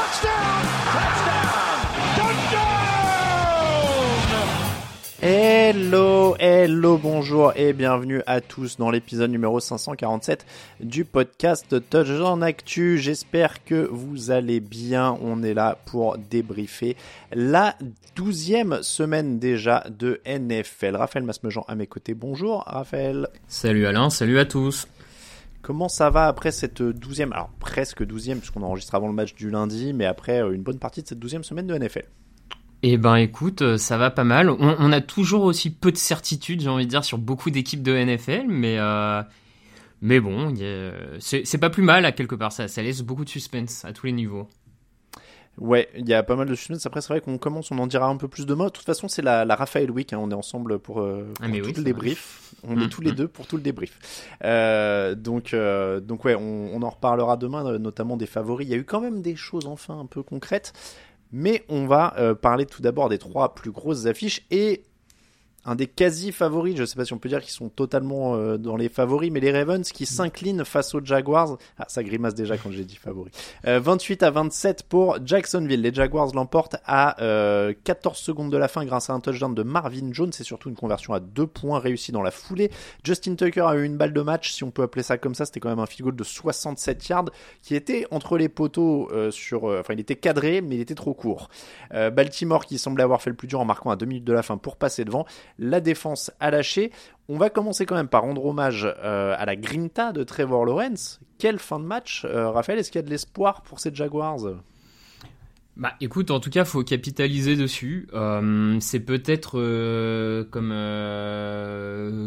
Touchdown. Touchdown. Touchdown. Hello, hello, bonjour et bienvenue à tous dans l'épisode numéro 547 du podcast Touchdown Actu. J'espère que vous allez bien. On est là pour débriefer la douzième semaine déjà de NFL. Raphaël Masmejean à mes côtés. Bonjour Raphaël. Salut Alain, salut à tous. Comment ça va après cette douzième, alors presque douzième puisqu'on enregistre avant le match du lundi, mais après une bonne partie de cette douzième semaine de NFL eh ben écoute, euh, ça va pas mal. On, on, a toujours aussi peu de certitudes, j'ai envie de dire, sur beaucoup d'équipes de NFL, mais euh, mais bon, c'est pas plus mal à quelque part. Ça, ça laisse beaucoup de suspense à tous les niveaux. Ouais, il y a pas mal de suspense. Après, c'est vrai qu'on commence, on en dira un peu plus de mots. De toute façon, c'est la, la Raphaël Week. Hein. On est ensemble pour, euh, pour ah, tout oui, le débrief. On Mm, est tous les mm. deux pour tout le débrief. Euh, donc, euh, donc ouais, on, on en reparlera demain, notamment des favoris. Il y a eu quand même des choses enfin un peu concrètes. Mais on va parler tout d'abord des trois plus grosses affiches et un des quasi favoris, je sais pas si on peut dire qu'ils sont totalement euh, dans les favoris, mais les Ravens qui s'inclinent face aux Jaguars. Ah, ça grimace déjà quand j'ai dit favoris. Euh, 28 à 27 pour Jacksonville. Les Jaguars l'emportent à euh, 14 secondes de la fin grâce à un touchdown de Marvin Jones et surtout une conversion à deux points réussie dans la foulée. Justin Tucker a eu une balle de match, si on peut appeler ça comme ça. C'était quand même un field goal de 67 yards qui était entre les poteaux euh, sur, euh, enfin il était cadré, mais il était trop court. Baltimore qui semblait avoir fait le plus dur en marquant à deux minutes de la fin pour passer devant. La défense a lâché. On va commencer quand même par rendre hommage euh, à la grinta de Trevor Lawrence. Quelle fin de match, euh, Raphaël Est-ce qu'il y a de l'espoir pour ces Jaguars? Bah écoute, en tout cas, faut capitaliser dessus. Euh, c'est peut-être comme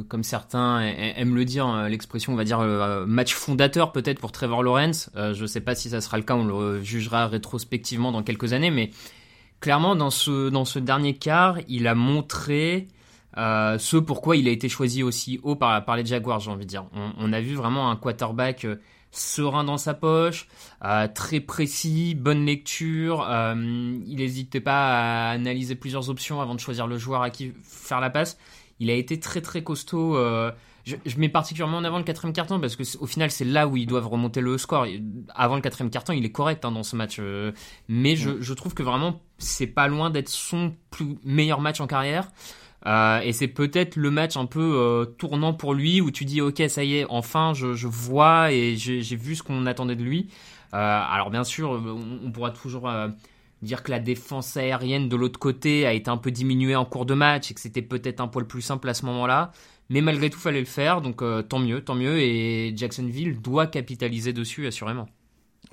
comme certains aiment le dire, euh, l'expression, on va dire match fondateur peut-être pour Trevor Lawrence. Je sais pas si ça sera le cas, on le jugera rétrospectivement dans quelques années, mais clairement dans ce dans ce dernier quart, il a montré euh, ce pourquoi il a été choisi aussi haut par, par les Jaguars, j'ai envie de dire. On, on a vu vraiment un quarterback euh, serein dans sa poche, euh, très précis, bonne lecture. euh, il n'hésitait pas à analyser plusieurs options avant de choisir le joueur à qui faire la passe. Il a été très très costaud. euh, je, je mets particulièrement en avant le quatrième carton parce que au final c'est là où ils doivent remonter le score. Avant le quatrième carton, il est correct hein, dans ce match, euh, mais je, je trouve que vraiment c'est pas loin d'être son plus meilleur match en carrière. Euh, et c'est peut-être le match un peu euh, tournant pour lui où tu dis ok ça y est enfin je, vois et j'ai vu ce qu'on attendait de lui. Euh, alors bien sûr on, pourra toujours dire que la défense aérienne de l'autre côté a été un peu diminuée en cours de match et que c'était peut-être un poil plus simple à ce moment-là. Mais malgré tout fallait le faire donc tant mieux tant mieux et Jacksonville doit capitaliser dessus assurément.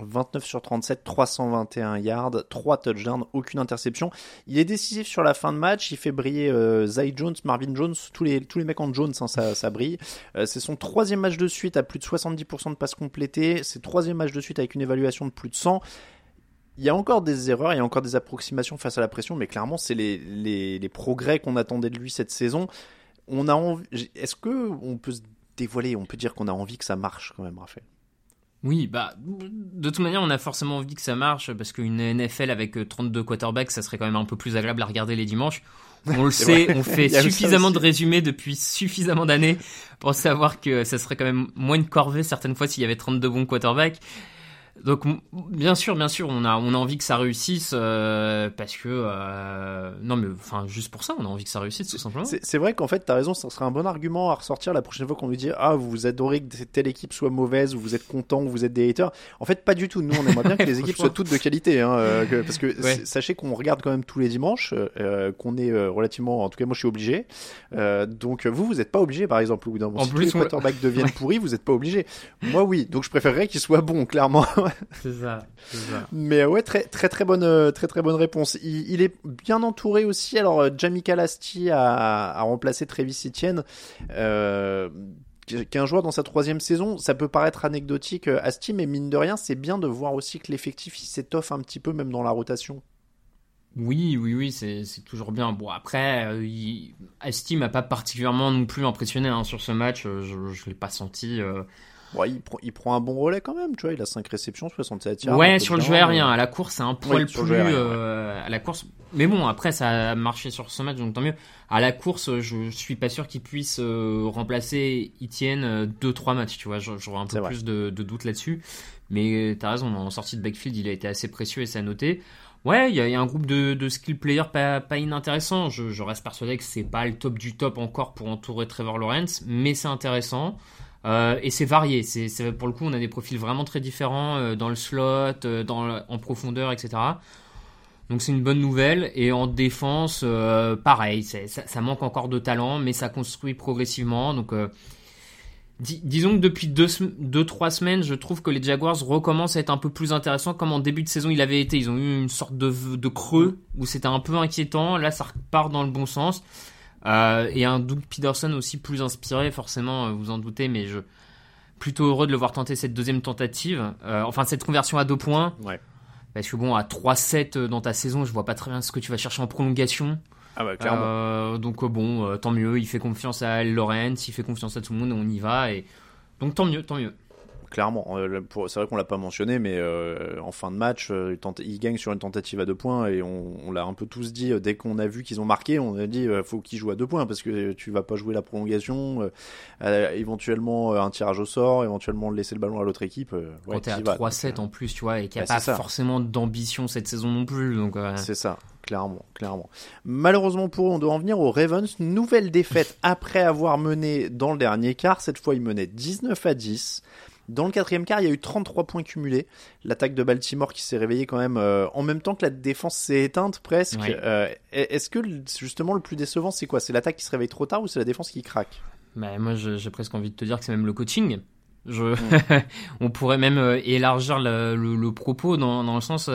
29 sur 37, 321 yards, 3 touchdowns, aucune interception. Il est décisif sur la fin de match, il fait briller euh, Zay Jones, Marvin Jones, tous les, tous les mecs en Jones, hein, ça, ça brille. Euh, c'est son troisième match de suite à plus de 70% de passes complétées, c'est troisième match de suite avec une évaluation de plus de 100. il y a encore des erreurs, il y a encore des approximations face à la pression, mais clairement, c'est les, les, progrès qu'on attendait de lui cette saison. On a. Est-ce que on peut se dévoiler, on peut dire qu'on a envie que ça marche quand même, Raphaël Oui, bah, de toute manière, on a forcément envie que ça marche parce qu'une NFL avec 32 quarterbacks, ça serait quand même un peu plus agréable à regarder les dimanches. On le sait, vrai. on fait suffisamment de résumés depuis suffisamment d'années pour savoir que ça serait quand même moins une corvée certaines fois s'il y avait 32 bons quarterbacks. Donc bien sûr, bien sûr, on a on a envie que ça réussisse euh, parce que euh, non mais enfin juste pour ça, on a envie que ça réussisse tout simplement. C'est c'est vrai qu'en fait, t'as raison, ça serait un bon argument à ressortir la prochaine fois qu'on nous dit Ah, vous adorez que telle équipe soit mauvaise, ou vous êtes content, ou vous êtes des haters. En fait, pas du tout. Nous, on aimerait bien que les équipes soient toutes de qualité. Hein, euh, que- parce que Ouais. sachez qu'on regarde quand même tous les dimanches, euh, qu'on est euh, relativement. En tout cas, moi, je suis obligé. Euh, donc, vous, vous n'êtes pas obligé, par exemple, au bout d'un moment. En Si plus, tous les on- quarterbacks deviennent pourris, vous n'êtes pas obligé. Moi, oui. Donc, je préférerais qu'ils soient bons, clairement. C'est ça. Mais ouais, très très très bonne euh, très très bonne réponse. Il, il est bien entouré aussi. Alors euh, Jamie Lasti a, a remplacé Travis Etienne, euh, qui est un joueur dans sa troisième saison. Ça peut paraître anecdotique, euh, Asti, mais mine de rien, c'est bien de voir aussi que l'effectif s'étoffe un petit peu même dans la rotation. Oui, oui, oui, c'est toujours bien. Bon, après, euh, il... Asti m'a pas particulièrement non plus impressionné hein, sur ce match. euh, Je, je l'ai pas senti. euh, Ouais, il, prend, il prend un bon relais quand même, tu vois. Il a 5 réceptions, 67 yards. ouais, sur le jeu aérien, euh, à la course, c'est un poil plus aérien, euh, à la course. Mais bon, après, ça a marché sur ce match, donc tant mieux. À la course, je suis pas sûr qu'il puisse euh, remplacer Etienne 2-3 matchs, tu vois. J'aurais un peu plus de, de doutes là-dessus. Mais t'as raison, en sortie de backfield, il a été assez précieux et ça a noté. Ouais, il y, a- il y a un groupe de, de skill players pas, pas inintéressant. Je, je reste persuadé que c'est pas le top du top encore pour entourer Trevor Lawrence, mais c'est intéressant. Euh, et c'est varié. C'est, pour le coup, on a des profils vraiment très différents euh, dans le slot, euh, dans en profondeur, etc. Donc c'est une bonne nouvelle. Et en défense, pareil, ça, ça manque encore de talent, mais ça construit progressivement. Donc dis- disons que depuis deux, sem- deux, trois semaines, je trouve que les Jaguars recommencent à être un peu plus intéressants comme en début de saison il avait été. Ils ont eu une sorte de, de creux où c'était un peu inquiétant. Là, ça repart dans le bon sens. Euh, et un Doug Peterson aussi plus inspiré, forcément, euh, vous en doutez, mais je plutôt heureux de le voir tenter cette deuxième tentative. Euh, enfin, cette conversion à deux points. Ouais. Parce que bon, à 3-7 dans ta saison, je vois pas très bien ce que tu vas chercher en prolongation. Ah bah clairement. Euh, donc euh, bon, euh, tant mieux. Il fait confiance à Lawrence, il fait confiance à tout le monde, on y va. Et donc tant mieux, tant mieux. Clairement, euh, c'est vrai qu'on l'a pas mentionné, mais euh, en fin de match, euh, il, tente- il gagne sur une tentative à deux points et on, on l'a un peu tous dit dès qu'on a vu qu'ils ont marqué, on a dit euh, faut qu'ils jouent à deux points parce que tu vas pas jouer la prolongation, éventuellement un tirage au sort, éventuellement laisser le ballon à l'autre équipe. ouais, Quand t'es à t'y vas. 3-7 Donc, euh, en plus, tu vois, et qu'il n'y a bah, pas forcément d'ambition cette saison non plus. Donc C'est ça, clairement, clairement. Malheureusement pour eux, on doit en venir aux Ravens. Nouvelle défaite après avoir mené dans le dernier quart. Cette fois, ils menaient 19 à 10. Dans le quatrième quart, il y a eu 33 points cumulés. L'attaque de Baltimore qui s'est réveillée quand même euh, en même temps que la défense s'est éteinte presque. Ouais. Euh, Est-ce que justement le plus décevant, c'est quoi? C'est l'attaque qui se réveille trop tard ou c'est la défense qui craque? Bah, moi, j'ai presque envie de te dire que c'est même le coaching. Je... Mm. on pourrait même euh, élargir le, le- le propos dans, dans le sens.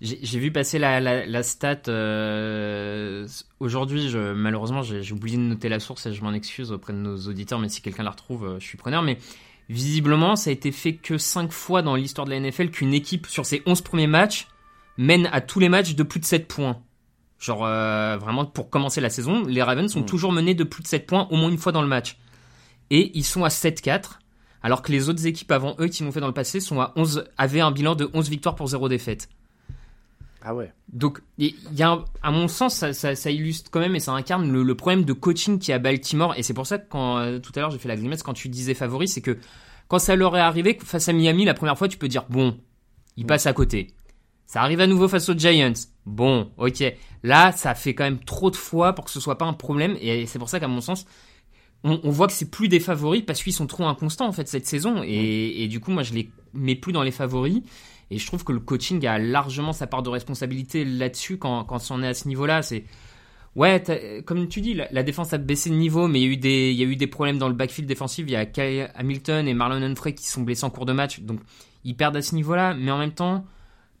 j'ai vu passer la, la, la stat euh, aujourd'hui. Malheureusement, j'ai oublié de noter la source et je m'en excuse auprès de nos auditeurs, mais si quelqu'un la retrouve, je suis preneur. Mais visiblement, ça a été fait que 5 fois dans l'histoire de la NFL qu'une équipe, sur ses 11 premiers matchs, mène à tous les matchs de plus de 7 points. Genre, euh, vraiment, pour commencer la saison, les Ravens sont Mm. toujours menés de plus de 7 points au moins une fois dans le match. Et ils sont à 7-4, alors que les autres équipes avant eux qui l'ont fait dans le passé sont à 11, avaient un bilan de 11 victoires pour 0 défaite. Ah ouais. Donc, il y a, à mon sens, ça, ça- ça illustre quand même et ça incarne le, le problème de coaching qui est à Baltimore. Et c'est pour ça que quand euh, tout à l'heure j'ai fait la grimace quand tu disais favori, c'est que quand ça leur est arrivé face à Miami la première fois, tu peux dire bon, il passe à côté. Ça arrive à nouveau face aux Giants. Bon, ok. Là, ça fait quand même trop de fois pour que ce soit pas un problème. Et c'est pour ça qu'à mon sens, on, on voit que c'est plus des favoris parce qu'ils sont trop inconstants en fait cette saison. Et, et du coup, moi, je les mets plus dans les favoris. Et je trouve que le coaching a largement sa part de responsabilité là-dessus quand, quand on est à ce niveau-là. C'est ouais, comme tu dis, la, la défense a baissé de niveau, mais il y a eu des, il y a eu des problèmes dans le backfield défensif. Il y a Kyle Hamilton et Marlon Humphrey qui sont blessés en cours de match, donc ils perdent à ce niveau-là. Mais en même temps,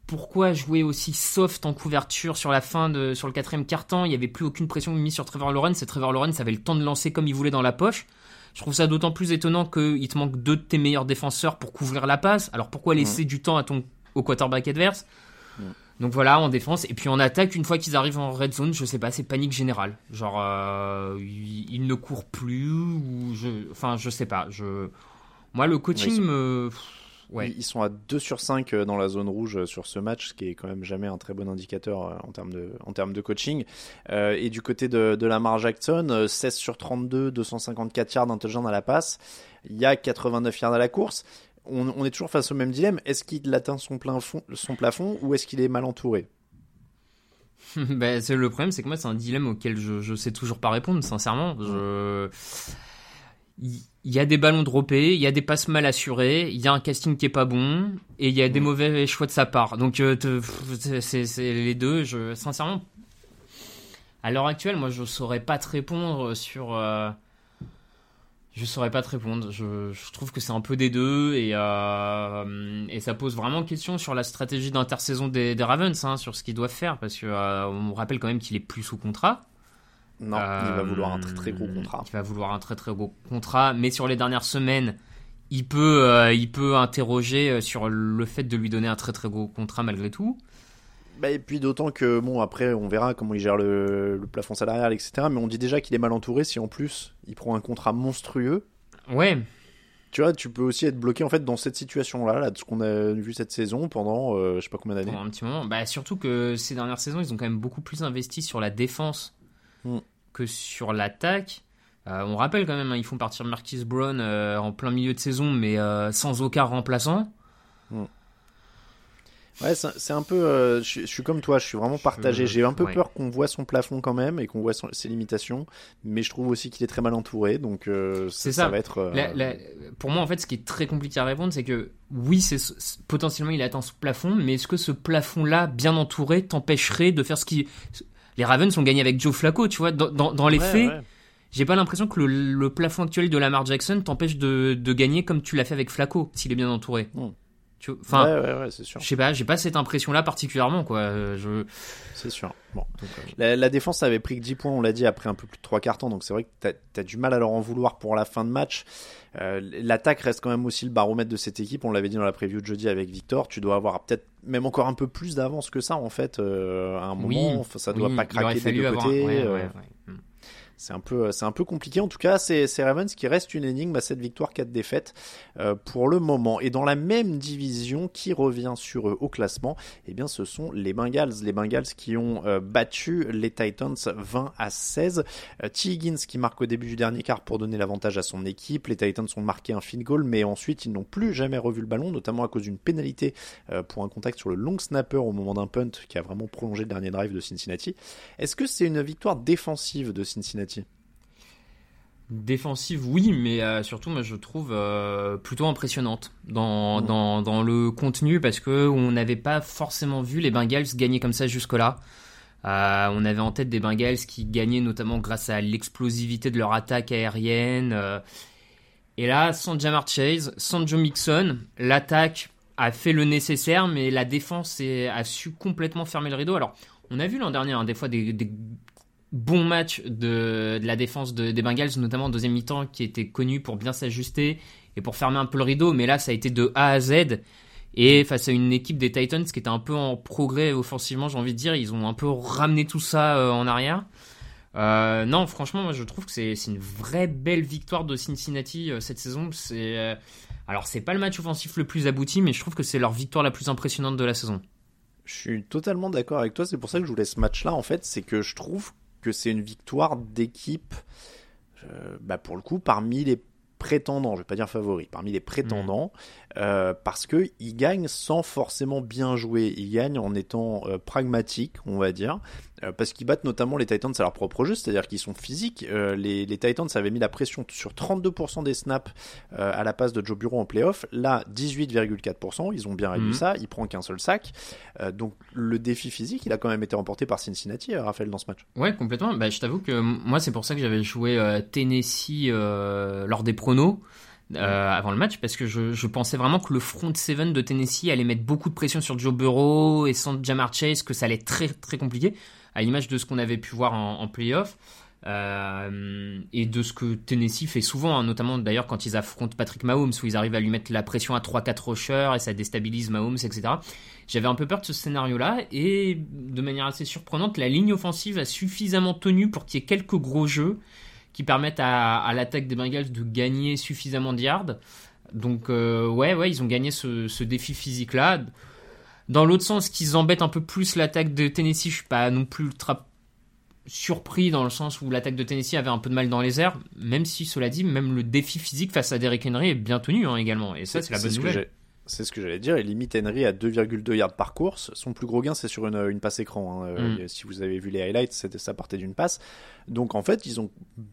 pourquoi jouer aussi soft en couverture sur la fin de, sur le quatrième quart-temps? Il y avait plus aucune pression mise sur Trevor Lawrence. Et Trevor Lawrence avait le temps de lancer comme il voulait dans la poche. Je trouve ça d'autant plus étonnant qu'il te manque deux de tes meilleurs défenseurs pour couvrir la passe. Alors pourquoi laisser du temps à ton au quarterback adverse Donc voilà, en défense. Et puis en attaque, une fois qu'ils arrivent en red zone, je sais pas, c'est panique générale. Genre, euh, ils, ils ne courent plus, ou je. Enfin, je sais pas. Je... Moi, le coaching Ouais, ils sont- me. Ouais. Ils sont à 2 sur 5 dans la zone rouge sur ce match, ce qui est quand même jamais un très bon indicateur euh, en termes de, en termes de coaching. Euh, et du côté de, de Lamar Jackson, euh, 16 sur 32, 254 yards, touchdown à la passe. Il y a 89 yards à la course. On, on est toujours face au même dilemme. Est-ce qu'il atteint son, plein fond, son plafond ou est-ce qu'il est mal entouré Ben, c'est le problème, c'est que moi, c'est un dilemme auquel je, je sais toujours pas répondre, sincèrement. Je... Il y a des ballons droppés, il y a des passes mal assurées, il y a un casting qui est pas bon, et il y a des mauvais choix de sa part. Donc, euh, c'est les deux. Je, sincèrement, à l'heure actuelle, moi, je saurais pas te répondre sur. euh, Je saurais pas te répondre. Je, je trouve que c'est un peu des deux et, euh, et ça pose vraiment question sur la stratégie d'intersaison des, des Ravens, hein, sur ce qu'ils doivent faire parce que euh, on rappelle quand même qu'il est plus sous contrat. Non, il va Euh, vouloir un très très gros contrat. Il va vouloir un très très gros contrat, mais sur les dernières semaines, il peut, euh, il peut interroger euh, sur le fait de lui donner un très très gros contrat malgré tout. Bah, et puis d'autant que, bon, après, on verra comment il gère le, le plafond salarial, etc. Mais on dit déjà qu'il est mal entouré si en plus il prend un contrat monstrueux. Ouais, Tu vois, tu peux aussi être bloqué en fait dans cette situation-là, là, de ce qu'on a vu cette saison pendant euh, je sais pas combien d'années. pendant un petit moment. Bah, surtout que ces dernières saisons, ils ont quand même beaucoup plus investi sur la défense Mm. que sur l'attaque. Euh, on rappelle quand même, hein, ils font partir Marquis Brown euh, en plein milieu de saison, mais euh, sans aucun remplaçant. Ouais, c'est un peu. euh, je, suis- je suis comme toi, je suis vraiment partagé. J'ai un peu ouais. peur qu'on voit son plafond quand même et qu'on voit son- ses limitations, mais je trouve aussi qu'il est très mal entouré, donc euh, ça, ça. va être. euh, La- la- pour moi, en fait, ce qui est très compliqué à répondre, c'est que oui, c'est potentiellement il atteint ce plafond, mais est-ce que ce plafond-là, bien entouré, t'empêcherait de faire ce qui. Les Ravens ont gagné avec Joe Flacco, tu vois. Dans, dans- dans les ouais, faits, ouais. j'ai pas l'impression que le, le plafond actuel de Lamar Jackson t'empêche de, de gagner comme tu l'as fait avec Flacco, s'il est bien entouré. Enfin, ouais, ouais, ouais, c'est sûr. je sais pas, j'ai pas cette impression-là particulièrement, quoi. Euh, Je... C'est sûr. Bon. donc, euh, La, la défense avait pris que 10 points, on l'a dit, après un peu plus de 3 quarts temps, donc c'est vrai que t'as as du mal à leur en vouloir pour la fin de match. Euh, L'attaque reste quand même aussi le baromètre de cette équipe, on l'avait dit dans la preview de jeudi avec Victor, tu dois avoir peut-être même encore un peu plus d'avance que ça en fait, euh, à un moment, oui, ça doit oui, pas craquer des deux côtés. ouais, C'est un peu, c'est un peu compliqué. En tout cas, c'est c'est Ravens qui reste une énigme à cette victoire, 4 défaites euh, pour le moment. Et dans la même division, qui revient sur eux au classement Eh bien, ce sont les Bengals. Les Bengals qui ont euh, battu les Titans 20 à 16. Euh, T. Higgins qui marque au début du dernier quart pour donner l'avantage à son équipe. Les Titans ont marqué un field goal, mais ensuite ils n'ont plus jamais revu le ballon, notamment à cause d'une pénalité euh, pour un contact sur le long snapper au moment d'un punt qui a vraiment prolongé le dernier drive de Cincinnati. Est-ce que c'est une victoire défensive de Cincinnati Défensive, oui, mais euh, surtout, moi, je trouve euh, plutôt impressionnante dans, dans, dans le contenu parce que on n'avait pas forcément vu les Bengals gagner comme ça jusque-là. Euh, on avait en tête des Bengals qui gagnaient notamment grâce à l'explosivité de leur attaque aérienne. et là, sans Jamar Chase, sans Joe Mixon, l'attaque a fait le nécessaire, mais la défense a su complètement fermer le rideau. Alors, on a vu l'an dernier hein, des fois des, des bons matchs de, la défense de- des Bengals, notamment en deuxième mi-temps, qui était connu pour bien s'ajuster et pour fermer un peu le rideau. Mais là, ça a été de A à Z. Et face à une équipe des Titans qui était un peu en progrès offensivement, j'ai envie de dire, ils ont un peu ramené tout ça euh, en arrière. Euh, non, franchement, moi je trouve que c'est une vraie belle victoire de Cincinnati euh, cette saison. C'est alors c'est pas le match offensif le plus abouti, mais je trouve que c'est leur victoire la plus impressionnante de la saison. Je suis totalement d'accord avec toi. C'est pour ça que je voulais ce match-là, en fait. C'est que je trouve que c'est une victoire d'équipe, euh, bah, pour le coup, parmi les prétendants, je vais pas dire favoris, parmi les prétendants, euh, parce que ils gagnent sans forcément bien jouer. Ils gagnent en étant euh, pragmatiques, on va dire, euh, parce qu'ils battent notamment les Titans à leur propre jeu, c'est-à-dire qu'ils sont physiques. Euh, les, les Titans avaient mis la pression sur 32% des snaps à la passe de Joe Bureau en playoff. Là, 18,4%. Ils ont bien réduit Mhm. ça. Il prend qu'un seul sac. Donc le défi physique, il a quand même été remporté par Cincinnati, Raphaël, dans ce match. Ouais, complètement. Bah, je t'avoue que moi, c'est pour ça que j'avais joué Tennessee lors des pronos euh, avant le match, parce que je, je pensais vraiment que le front seven de Tennessee allait mettre beaucoup de pression sur Joe Burrow et sans Jamar Chase, que ça allait être très très compliqué, à l'image de ce qu'on avait pu voir en, en playoff. Euh, et de ce que Tennessee fait souvent, hein, notamment d'ailleurs quand ils affrontent Patrick Mahomes, où ils arrivent à lui mettre la pression à 3-4 rushers et ça déstabilise Mahomes, etc. J'avais un peu peur de ce scénario-là et de manière assez surprenante, la ligne offensive a suffisamment tenu pour qu'il y ait quelques gros jeux qui permettent à, l'attaque des Bengals de gagner suffisamment de yards. Donc euh, ouais, ouais, ils ont gagné ce, défi physique-là. Dans l'autre sens, qu'ils embêtent un peu plus l'attaque de Tennessee, je suis pas non plus ultra surpris dans le sens où l'attaque de Tennessee avait un peu de mal dans les airs, même si cela dit, même le défi physique face à Derrick Henry est bien tenu hein, également. Et ça, c'est la bonne nouvelle. C'est ce que j'allais dire. Il limite Henry à 2,2 yards par course. Son plus gros gain, c'est sur une, une passe écran. Hein. Euh, mm. Si vous avez vu les highlights, ça partait d'une passe. Donc en fait, ils ont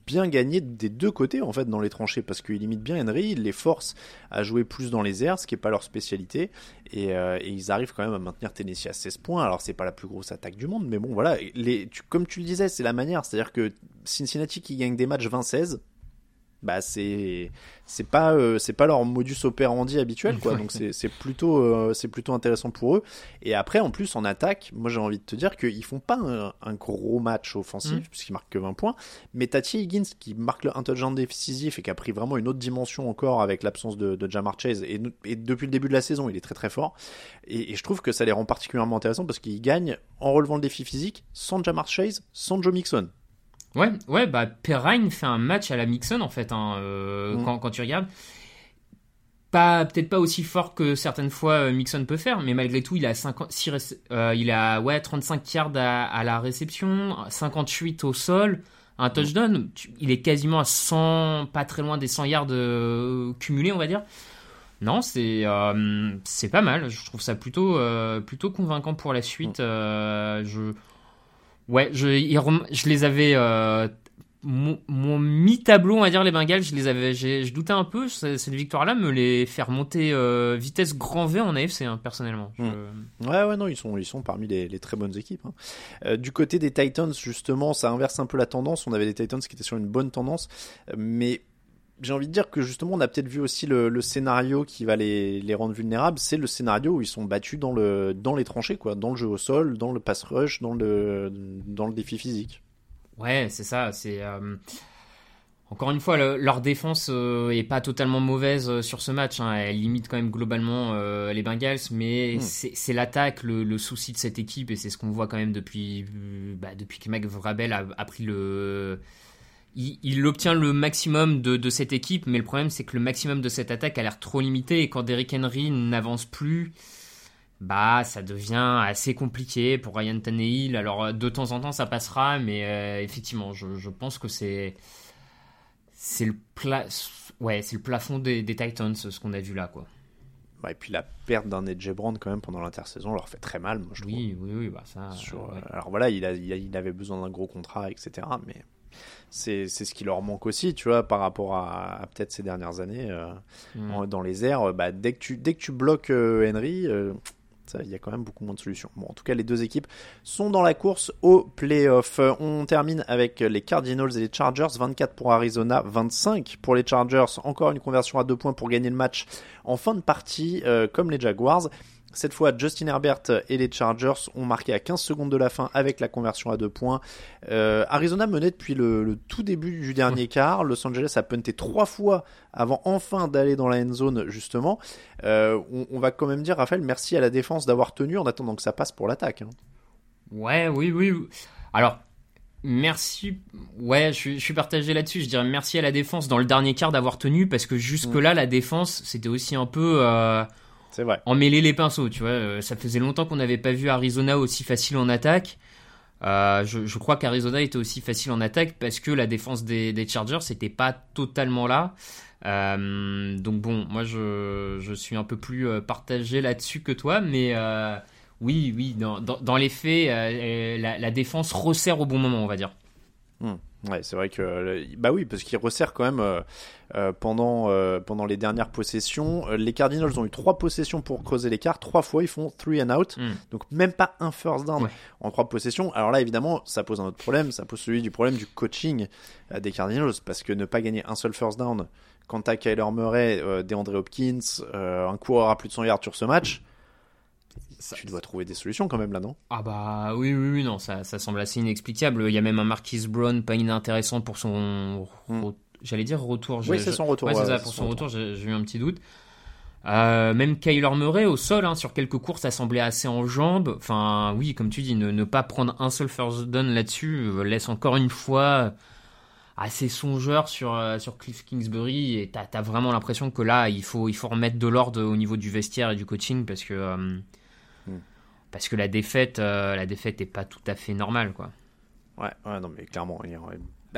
bien gagné des deux côtés en fait dans les tranchées parce qu'ils limitent bien Henry, ils les forcent à jouer plus dans les airs, ce qui n'est pas leur spécialité. Et, euh, et, ils arrivent quand même à maintenir Tennessee à 16 points. Alors c'est pas la plus grosse attaque du monde, mais bon voilà. Les, comme tu le disais, c'est la manière. C'est-à-dire que Cincinnati qui gagne des matchs 20-16 bah c'est c'est pas euh, c'est pas leur modus operandi habituel quoi. Donc c'est plutôt euh, c'est plutôt intéressant pour eux. Et après en plus en attaque moi j'ai envie de te dire qu'ils font pas un, gros match offensif mm. puisqu'ils marquent que 20 points. Mais Tati Higgins qui marque un touchdown décisif et qui a pris vraiment une autre dimension encore avec l'absence de, de Jamar Chase et, et, depuis le début de la saison il est très très fort. Et, et je trouve que ça les rend particulièrement intéressants parce qu'ils gagnent en relevant le défi physique sans Jamar Chase sans Joe Mixon Ouais, ouais, bah Perrine fait un match à la Mixon en fait, hein, euh, mm. quand, tu regardes. Pas, peut-être pas aussi fort que certaines fois euh, Mixon peut faire, mais malgré tout, il a, 50, euh, il a ouais, 35 yards à, la réception, 58 au sol, un touchdown. Il est quasiment à 100, pas très loin des 100 yards cumulés, on va dire. Non, c'est c'est pas mal. Je trouve ça plutôt plutôt convaincant pour la suite. Mm. je Ouais, je, les avais. Euh, mon, mi-tableau, on va dire, les Bengals, je les avais. Je doutais un peu, cette victoire-là, me les faire monter euh, vitesse grand V en AFC, hein, personnellement. Hmm. Ouais, ouais, non, ils sont, ils sont parmi les, très bonnes équipes. Hein. Euh, du côté des Titans, justement, ça inverse un peu la tendance. On avait des Titans qui étaient sur une bonne tendance, mais j'ai envie de dire que justement, on a peut-être vu aussi le, scénario qui va les, les rendre vulnérables. C'est le scénario où ils sont battus dans, le, dans les tranchées, quoi, dans le jeu au sol, dans le pass rush, dans le, dans le défi physique. Ouais, c'est ça. C'est euh, encore une fois, leur défense euh, est pas totalement mauvaise euh, sur ce match. Hein. Elle limite quand même globalement les Bengals, mais hmm. c'est l'attaque le, souci de cette équipe et c'est ce qu'on voit quand même depuis, bah, depuis que Mike Vrabel a, a pris le il, obtient le maximum de, cette équipe, mais le problème c'est que le maximum de cette attaque a l'air trop limité et quand Derrick Henry n'avance plus, bah ça devient assez compliqué pour Ryan Tannehill. Alors de temps en temps ça passera, mais euh, effectivement je, pense que c'est c'est le ouais c'est le plafond des, Titans ce qu'on a vu là quoi. Bah, et puis la perte d'un Edge Brand quand même pendant l'intersaison leur fait très mal, moi je oui, trouve. Oui, oui, bah ça. Euh, alors voilà, il, a, il, avait besoin d'un gros contrat, etc. Mais c'est ce qui leur manque aussi, tu vois, par rapport à, peut-être ces dernières années euh, mm. dans les airs. Bah, dès, que tu, dès que tu bloques euh, Henry, euh, il y a quand même beaucoup moins de solutions. Bon, en tout cas, les deux équipes sont dans la course au playoff. On termine avec les Cardinals et les Chargers. 24 pour Arizona, 25 pour les Chargers. Encore une conversion à deux points pour gagner le match en fin de partie, comme les Jaguars. Cette fois, Justin Herbert et les Chargers ont marqué à 15 secondes de la fin avec la conversion à deux points. Euh, Arizona menait depuis le, tout début du dernier quart. Los Angeles a punté trois fois avant enfin d'aller dans la end zone, justement. Euh, on, va quand même dire, Raphaël, merci à la défense d'avoir tenu en attendant que ça passe pour l'attaque. Hein. Ouais, oui, oui. Alors, merci. Ouais, je, suis partagé là-dessus. Je dirais merci à la défense dans le dernier quart d'avoir tenu parce que jusque-là, mm. la défense, c'était aussi un peu. Euh, c'est vrai. Emmêler les pinceaux, tu vois. Euh, ça faisait longtemps qu'on n'avait pas vu Arizona aussi facile en attaque. Euh, je, crois qu'Arizona était aussi facile en attaque parce que la défense des, Chargers n'était pas totalement là. Euh, donc bon, moi je, suis un peu plus partagé là-dessus que toi, mais oui, oui, dans, les faits, la, défense resserre au bon moment, on va dire. Hmm. Ouais, c'est vrai que bah oui, parce qu'il resserre quand même euh, euh, pendant euh, pendant les dernières possessions. Les Cardinals ont eu trois possessions pour creuser l'écart. Trois fois, ils font three and out, hmm. donc même pas un first down en trois possessions. Alors là, évidemment, ça pose un autre problème. Ça pose celui du problème du coaching des Cardinals, parce que ne pas gagner un seul first down quand t'as Kyler Murray, DeAndre Hopkins, un coureur à plus de 100 yards sur ce match tu dois trouver des solutions quand même là, non? Ah bah oui, oui, oui, non, ça, ça, semble assez inexplicable. Il y a même un Marquis Brown pas inintéressant pour son, hmm. j'allais dire retour. Oui, c'est son retour. Ouais, ça, pour son, retour, j'ai eu un petit doute. Euh, même Kyler Murray au sol, hein, sur quelques courses, ça semblait assez en jambes. Enfin, oui, comme tu dis, ne, pas prendre un seul first down là-dessus euh, laisse encore une fois assez songeur sur, euh, sur Cliff Kingsbury. Et t'as as vraiment l'impression que là, il faut, il faut remettre de l'ordre au niveau du vestiaire et du coaching parce que. Parce que la défaite, la défaite est pas tout à fait normale, quoi. Ouais, ouais, non, mais clairement,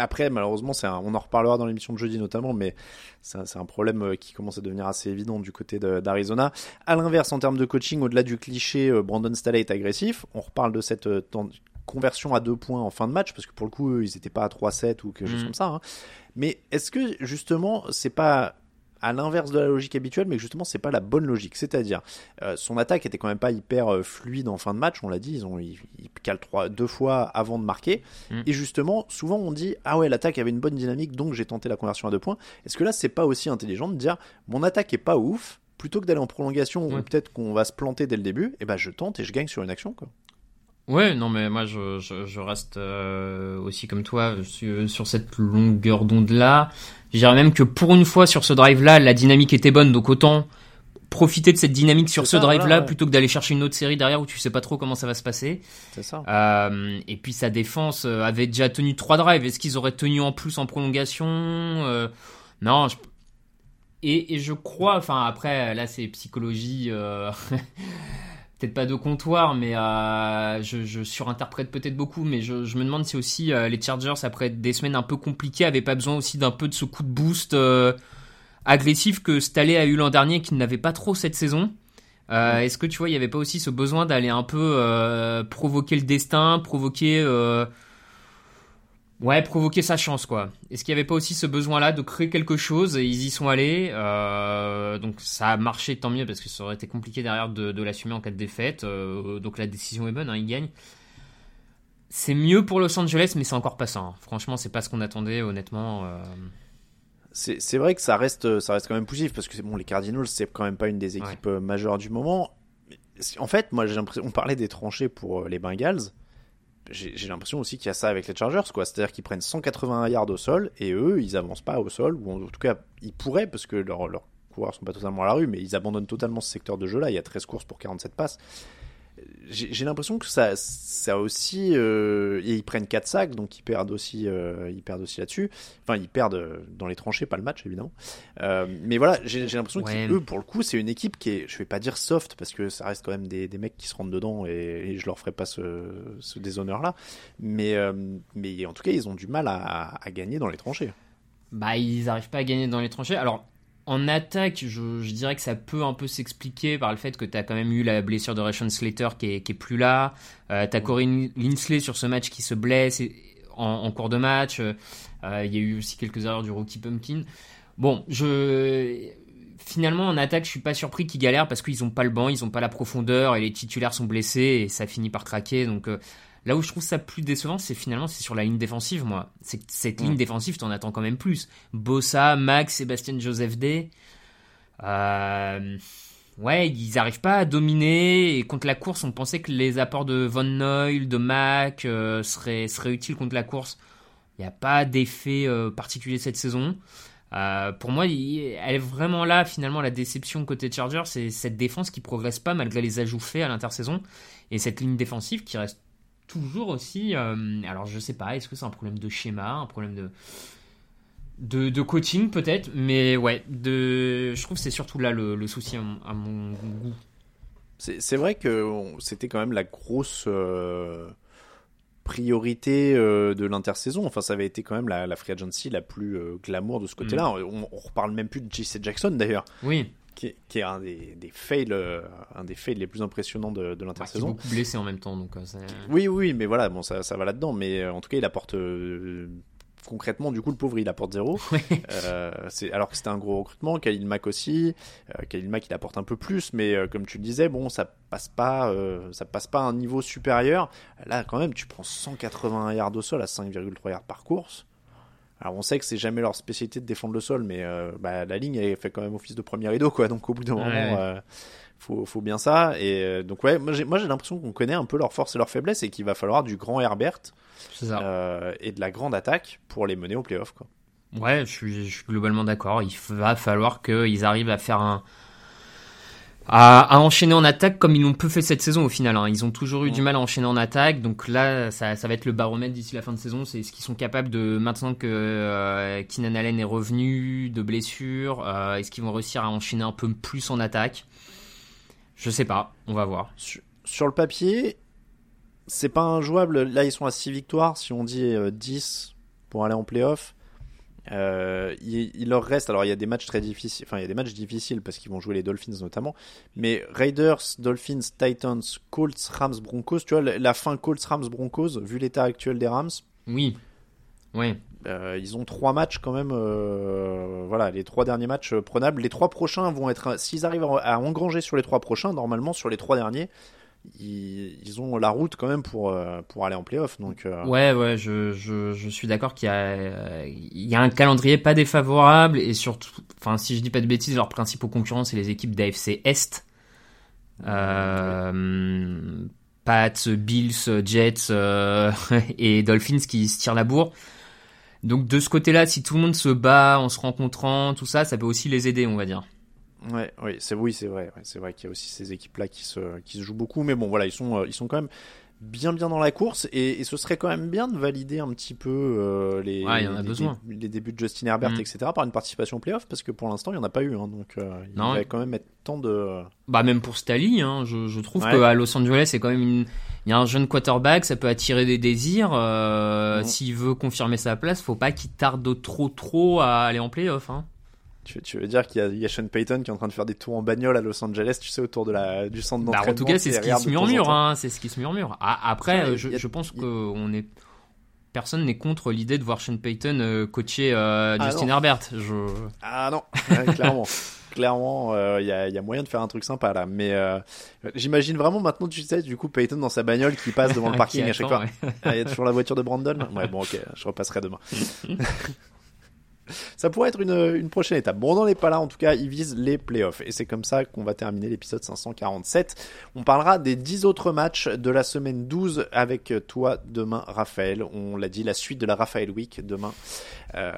après, malheureusement, on en reparlera dans l'émission de jeudi notamment, mais c'est un, problème euh, qui commence à devenir assez évident du côté d'Arizona. À l'inverse, en termes de coaching, au-delà du cliché euh, Brandon Staley est agressif, on reparle de cette euh, conversion à deux points en fin de match, parce que pour le coup, ils n'étaient pas à 3-7 ou quelque chose mm. comme ça. Hein. Mais est-ce que justement, c'est pas à l'inverse de la logique habituelle, mais justement c'est pas la bonne logique. C'est-à-dire, euh, son attaque était quand même pas hyper euh, fluide en fin de match, on l'a dit, ils ont ils, calent trois, deux fois avant de marquer. Mm. Et justement, souvent on dit ah ouais l'attaque avait une bonne dynamique, donc j'ai tenté la conversion à deux points. Est-ce que là c'est pas aussi intelligent de dire mon attaque est pas ouf, plutôt que d'aller en prolongation ou peut-être qu'on va se planter dès le début, et eh ben je tente et je gagne sur une action quoi. Ouais, non, mais moi je, je, reste euh, aussi comme toi sur, sur cette longueur d'onde là. Je dirais même que pour une fois sur ce drive-là, la dynamique était bonne, donc autant profiter de cette dynamique sur ce drive-là plutôt que d'aller chercher une autre série derrière où tu sais pas trop comment ça va se passer. C'est ça. Euh, et puis sa défense euh, avait déjà tenu trois drives. Est-ce qu'ils auraient tenu en plus en prolongation euh, Non. Je... Et, et, je crois, enfin après là c'est psychologie. Peut-être pas de comptoir, mais euh, je, surinterprète peut-être beaucoup, mais je, me demande si aussi euh, les Chargers, après des semaines un peu compliquées, avaient pas besoin aussi d'un peu de ce coup de boost euh, agressif que Staley a eu l'an dernier, qu'il n'avait pas trop cette saison. Est-ce que tu vois, il n'y avait pas aussi ce besoin d'aller un peu provoquer le destin, provoquer Ouais, provoquer sa chance, quoi. Est-ce qu'il n'y avait pas aussi ce besoin-là de créer quelque chose et ils y sont allés euh, Donc ça a marché, tant mieux, parce que ça aurait été compliqué derrière de, l'assumer en cas de défaite. Euh, donc la décision est bonne, hein, ils gagnent. C'est mieux pour Los Angeles, mais c'est encore pas ça. Hein. Franchement, c'est pas ce qu'on attendait, honnêtement. Euh. C'est vrai que ça reste, ça reste quand même positif, parce que bon, les Cardinals, c'est quand même pas une des équipes majeures du moment. En fait, moi, j'ai l'impression, on parlait des tranchées pour les Bengals j'ai l'impression aussi qu'il y a ça avec les Chargers, quoi. C'est-à-dire qu'ils prennent 181 yards au sol et eux, ils avancent pas au sol, ou en tout cas, ils pourraient parce que leurs leur coureurs sont pas totalement à la rue, mais ils abandonnent totalement ce secteur de jeu-là. Il y a 13 courses pour 47 passes j'ai l'impression que ça, ça aussi, euh, et ils prennent 4 sacs, donc ils perdent aussi, euh, ils perdent aussi là-dessus. Enfin, ils perdent euh, dans les tranchées, pas le match évidemment. mais voilà, j'ai l'impression qu'eux, pour le coup, c'est une équipe qui est, je vais pas dire soft parce que ça reste quand même des, des mecs qui se rentrent dedans et, je leur ferai pas ce, ce déshonneur-là. Mais, mais en tout cas, ils ont du mal à, à gagner dans les tranchées. Bah, ils arrivent pas à gagner dans les tranchées. Alors, en attaque, je, dirais que ça peut un peu s'expliquer par le fait que tu as quand même eu la blessure de Rashon Slater qui est, plus là. Euh, tu as Corinne Linsley sur ce match qui se blesse en, cours de match. Euh, il y a eu aussi quelques erreurs du rookie Pumpkin. Bon, je finalement en attaque, je suis pas surpris qu'ils galèrent parce qu'ils ont pas le banc, ils ont pas la profondeur et les titulaires sont blessés et ça finit par craquer. Donc euh, Là où je trouve ça plus décevant, c'est finalement c'est sur la ligne défensive, moi. C'est cette ligne défensive, t'en attends quand même plus. Bossa, Max, Sébastien Joseph D. Euh, ouais, ils n'arrivent pas à dominer. Et contre la course, on pensait que les apports de Von Noyle, de Mac euh, seraient, seraient, utiles contre la course. Il n'y a pas d'effet euh, particulier cette saison. Pour moi, elle est vraiment là, finalement, la déception côté Charger, c'est cette défense qui progresse pas malgré les ajouts faits à l'intersaison. Et cette ligne défensive qui reste toujours aussi. Euh, alors, je sais pas, est-ce que c'est un problème de schéma, un problème de. Coaching peut-être, mais ouais, je trouve que c'est surtout là le, souci à, mon goût. C'est vrai que c'était quand même la grosse euh, priorité euh, de l'intersaison. Enfin, ça avait été quand même la, la free agency la plus glamour de ce côté-là. Mm. On, on, reparle même plus de JC Jackson d'ailleurs. Oui qui est, un des, des, fails, euh, un des fails les plus impressionnants de, de l'intersaison. beaucoup blessé en même temps, donc. Euh, oui, oui, mais voilà, bon, ça, ça va là-dedans. Mais euh, en tout cas, il apporte concrètement, du coup, le pauvre, il apporte zéro. c'est alors que c'était un gros recrutement. Khalil Mack aussi. Khalil Mack, il apporte un peu plus, mais comme tu le disais, bon, ça passe pas, ça passe pas à un niveau supérieur. Là, quand même, tu prends 181 yards au sol à 5,3 yards par course. Alors on sait que c'est jamais leur spécialité de défendre le sol, mais euh, bah, la ligne elle fait quand même office de premier rideau, quoi. Donc au bout d'un moment, euh, faut, faut, bien ça. Et euh, donc ouais, moi j'ai, l'impression qu'on connaît un peu leurs forces et leurs faiblesses et qu'il va falloir du grand Herbert et de la grande attaque pour les mener au playoff, quoi. Ouais, je suis, je suis globalement d'accord. Il va falloir qu'ils arrivent à faire un à, enchaîner en attaque comme ils l'ont peu fait cette saison au final. Hein. Ils ont toujours eu du mal à enchaîner en attaque, donc là, ça, va être le baromètre d'ici la fin de saison. C'est ce qu'ils sont capables de maintenant que euh, Keenan Allen est revenu de blessure. Euh, est-ce qu'ils vont réussir à enchaîner un peu plus en attaque? Je sais pas, on va voir. Sur, le papier, c'est pas injouable. Là, ils sont à 6 victoires. Si on dit 10 euh, pour aller en playoff, euh, il, leur reste, alors il y a des matchs très difficiles, enfin il y a des matchs difficiles parce qu'ils vont jouer les Dolphins notamment, mais Raiders, Dolphins, Titans, Colts, Rams, Broncos, tu vois la, fin Colts, Rams, Broncos, vu l'état actuel des Rams. Oui. Oui. Euh, ils ont trois matchs quand même, euh, voilà, les trois derniers matchs prenables. Les trois prochains vont être, s'ils arrivent à engranger sur les trois prochains, normalement sur les trois derniers, ils, ont la route quand même pour, euh, pour aller en playoff. Donc, euh. Ouais, ouais, je, je, je suis d'accord qu'il y a, il y a un calendrier pas défavorable et surtout, enfin, si je dis pas de bêtises, leurs principaux concurrents, c'est les équipes d'AFC Est. Euh, Pats, Bills, Jets et Dolphins qui se tirent la bourre. Donc de ce côté-là, si tout le monde se bat en se rencontrant, tout ça, ça peut aussi les aider, on va dire. Ouais, oui, c'est oui, c'est vrai, c'est vrai qu'il y a aussi ces équipes-là qui se, qui se jouent beaucoup, mais bon, voilà, ils sont, euh, ils sont quand même bien bien dans la course et, ce serait quand même bien de valider un petit peu euh, les, les, débuts de Justin Herbert, mm. etc. par une participation playoff parce que pour l'instant il n'y en a pas eu, hein, donc euh, il va quand même être temps de. Bah même pour Stali, hein, je, je, trouve qu'à Los Angeles c'est quand même une... il y a un jeune quarterback, ça peut attirer des désirs. Mm. S'il veut confirmer sa place, faut pas qu'il tarde trop trop à aller en playoff. Hein. Tu, veux dire qu'il y, a Sean Payton qui est en train de faire des tours en bagnole à Los Angeles, tu sais, autour de la, du centre d'entraînement. Bah, en tout cas, c'est ce qui se murmure. Hein, c'est ce qui se murmure. après, je, je, pense qu'on est personne n'est contre l'idée de voir Sean Payton euh, coacher euh, ah, Justin Herbert. Je... Ah non, clairement. clairement, il euh, y, a, moyen de faire un truc sympa là. Mais j'imagine vraiment maintenant, tu sais, du coup, Payton dans sa bagnole qui passe devant le parking à chaque fois. Ah, il y a toujours la voiture de Brandon? Ouais, bon, ok, je repasserai demain. ça pourrait être une, prochaine étape. Bon, on n'en est pas là, en tout cas, ils visent les playoffs. Et c'est comme ça qu'on va terminer l'épisode 547. On parlera des 10 autres matchs de la semaine 12 avec toi demain, Raphaël. On l'a dit, la suite de la Raphaël Week demain. Euh,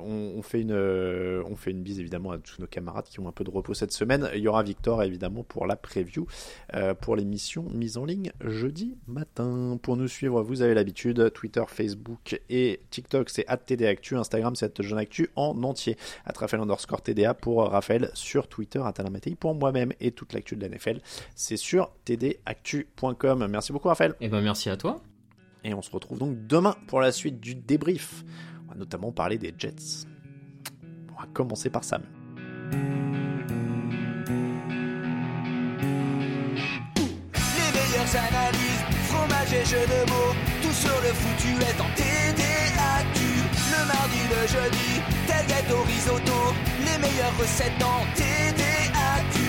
on, fait une, on fait une bise évidemment à tous nos camarades qui ont un peu de repos cette semaine. Il y aura Victor évidemment pour la preview, euh, pour l'émission mise en ligne jeudi matin. Pour nous suivre, vous avez l'habitude, Twitter, Facebook et TikTok c'est @tdactu, Instagram c'est @jeuneactu en entier. À Raphaël underscore TDA pour Raphaël sur Twitter, Matei pour moi-même et toute l'actu de la NFL, c'est sur tdactu.com. Merci beaucoup Raphaël. Et eh ben merci à toi. Et on se retrouve donc demain pour la suite du débrief. On va notamment parler des Jets. On va commencer par Sam. Les meilleures analyses, fromage et jeux de mots, tout sur le foutu est en TDAQ. Le mardi, le jeudi, tel gâteau risotto, les meilleures recettes en TDAQ.